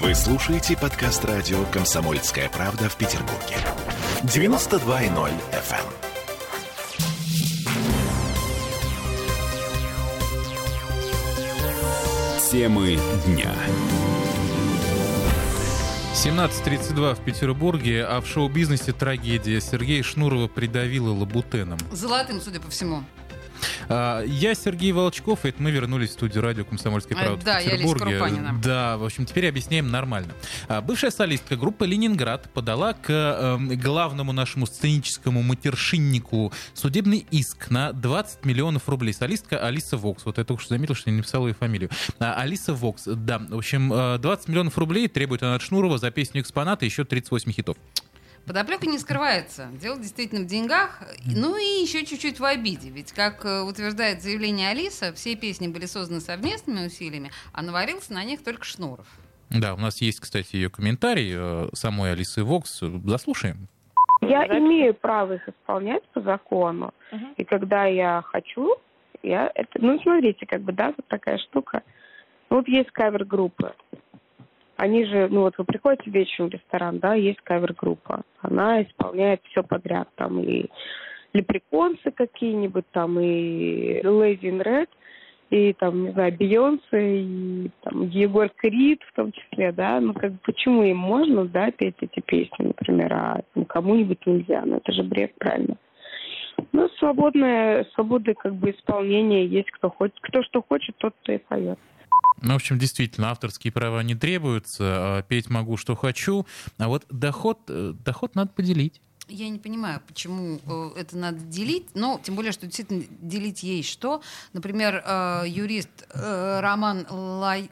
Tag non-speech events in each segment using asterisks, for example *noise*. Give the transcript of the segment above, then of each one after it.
Вы слушаете подкаст радио «Комсомольская правда» в Петербурге. 92.0 FM. Темы дня. 17.32 в Петербурге, а в шоу-бизнесе трагедия. Сергей Шнурова придавила лабутеном. Золотым, судя по всему. А, Я Сергей Волчков, и это мы вернулись в студию радио «Комсомольская правда» да, в я Петербурге. Крупанина. Да, в общем, теперь объясняем нормально. А, Бывшая солистка группы «Ленинград» подала к эм, главному нашему сценическому матершиннику судебный иск на 20 миллионов рублей. Солистка Алиса Вокс. Вот я только что заметил, что я не написал ее фамилию. А, Алиса Вокс, да. В общем, э, 20 миллионов рублей требует она от Шнурова за песню «Экспонат» и еще 38 хитов. Подоплека не скрывается. Дело действительно в деньгах, ну и еще чуть-чуть в обиде. Ведь, как э, утверждает заявление Алиса, все песни были созданы совместными усилиями, а наварился на них только Шнуров. Да, у нас есть, кстати, ее комментарий э, самой Алисы Вокс. Заслушаем. Я имею право их исполнять по закону. И когда я хочу, я это... Ну, смотрите, как бы, да, вот такая штука. Вот есть кавер-группы. Они же, ну вот вы приходите вечером в ресторан, да, есть кавер-группа. Она исполняет все подряд. Там и лепреконсы какие-нибудь, там и Lady in Red, и там, не знаю, Бейонсе, и там Егор Крид в том числе, да, ну как почему им можно, да, петь эти песни, например, а ну, кому-нибудь нельзя, ну это же бред, правильно. Ну, свободная, свобода как бы исполнения есть, кто хочет, кто что хочет, тот то и поет. Ну, в общем, действительно, авторские права не требуются, а петь могу, что хочу, а вот доход, э, доход надо поделить. Я не понимаю, почему э, это надо делить, но тем более, что действительно делить есть что. Например, э, юрист Роман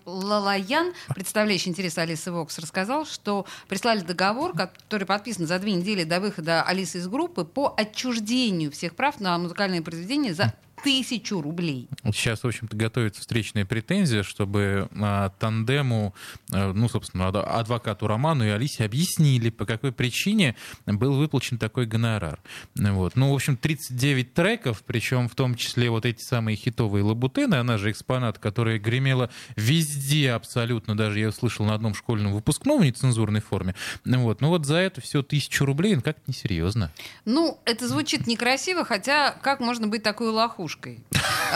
Лалаян, представляющий интересы Алисы Вокс, рассказал, что прислали договор, который подписан за две недели до выхода Алисы из группы по отчуждению всех прав на музыкальные произведения за тысячу рублей. Сейчас, в общем-то, готовится встречная претензия, чтобы а, тандему, а, ну, собственно, ад- адвокату Роману и Алисе объяснили, по какой причине был выплачен такой гонорар. Вот. Ну, в общем, 39 треков, причем в том числе вот эти самые хитовые лабутены, она же экспонат, которая гремела везде абсолютно, даже я услышал на одном школьном выпускном в нецензурной форме. Вот. Ну вот за это все тысячу рублей, ну как-то несерьезно. Ну, это звучит некрасиво, хотя как можно быть такой лохушкой? okay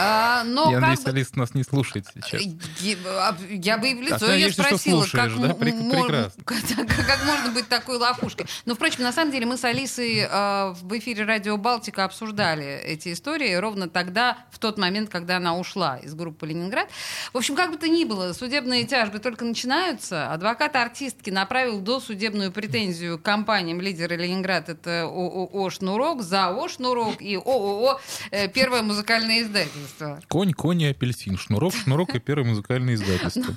А, но я как надеюсь, бы- Алиса нас не слушает сейчас. Я, а, я бы и в лицо А ее спросила, как, слушаешь, да? М- мо- прекрасно. *laughs* как, как можно быть такой лохушкой. Но, впрочем, на самом деле мы с Алисой э, в эфире Радио Балтика обсуждали эти истории ровно тогда, в тот момент, когда она ушла из группы «Ленинград». В общем, как бы то ни было, судебные тяжбы только начинаются. Адвокат артистки направил досудебную претензию компаниям «Лидеры Ленинград». Это ООО «Шнурок», ЗАО «Шнурок» и ООО э, «Первое музыкальное издательство». Конь, конь и апельсин. Шнурок, шнурок и первое музыкальное издательство.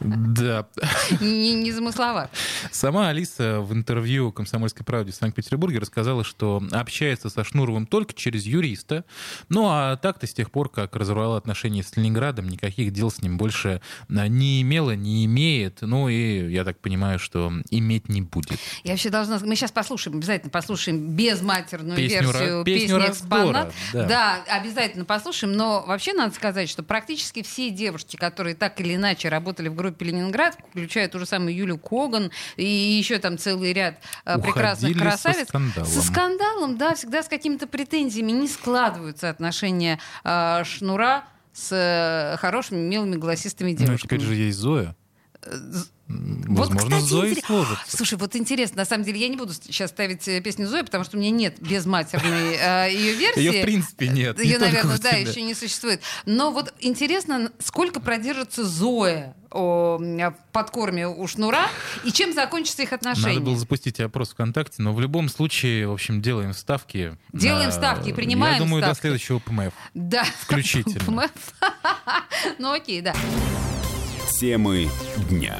Да. Не, не замысловато. Сама Алиса в интервью «Комсомольской правде» в Санкт-Петербурге рассказала, что общается со Шнуровым только через юриста. Ну, а так-то с тех пор, как разорвала отношения с Ленинградом, никаких дел с ним больше а, не имела, не имеет. Ну, и я так понимаю, что иметь не будет. Я вообще должна... Мы сейчас послушаем, обязательно послушаем безматерную Песню версию песню песни «Экспонат». да. Да, обязательно послушаем. Но вообще надо сказать, что практически все девушки, которые так или иначе работали в группе «Ленинград», включая ту же самую Юлю Коган и еще там целый ряд прекрасных Уходили со красавиц. скандалом. Со скандалом, да, всегда с какими-то претензиями. Не складываются отношения э, Шнура с э, хорошими, милыми, голосистыми Ну, девушками. теперь же есть Зоя. Возможно, кстати, с Зоей интерес- сложится. Слушай, вот интересно, на самом деле я не буду сейчас ставить э, песню Зои, потому что у меня нет безматерной э, ее версии. Ее, в принципе, нет. не Ее, только наверное, да, еще не существует. Но вот интересно, сколько продержится Зоя о, подкорме у Шнура и чем закончатся их отношения. Надо было запустить опрос ВКонтакте, но в любом случае, в общем, делаем ставки. Делаем на- ставки, принимаем Я думаю, до ставки. следующего ПМФ. Да. Включительно. *laughs* Ну окей, да. Темы дня.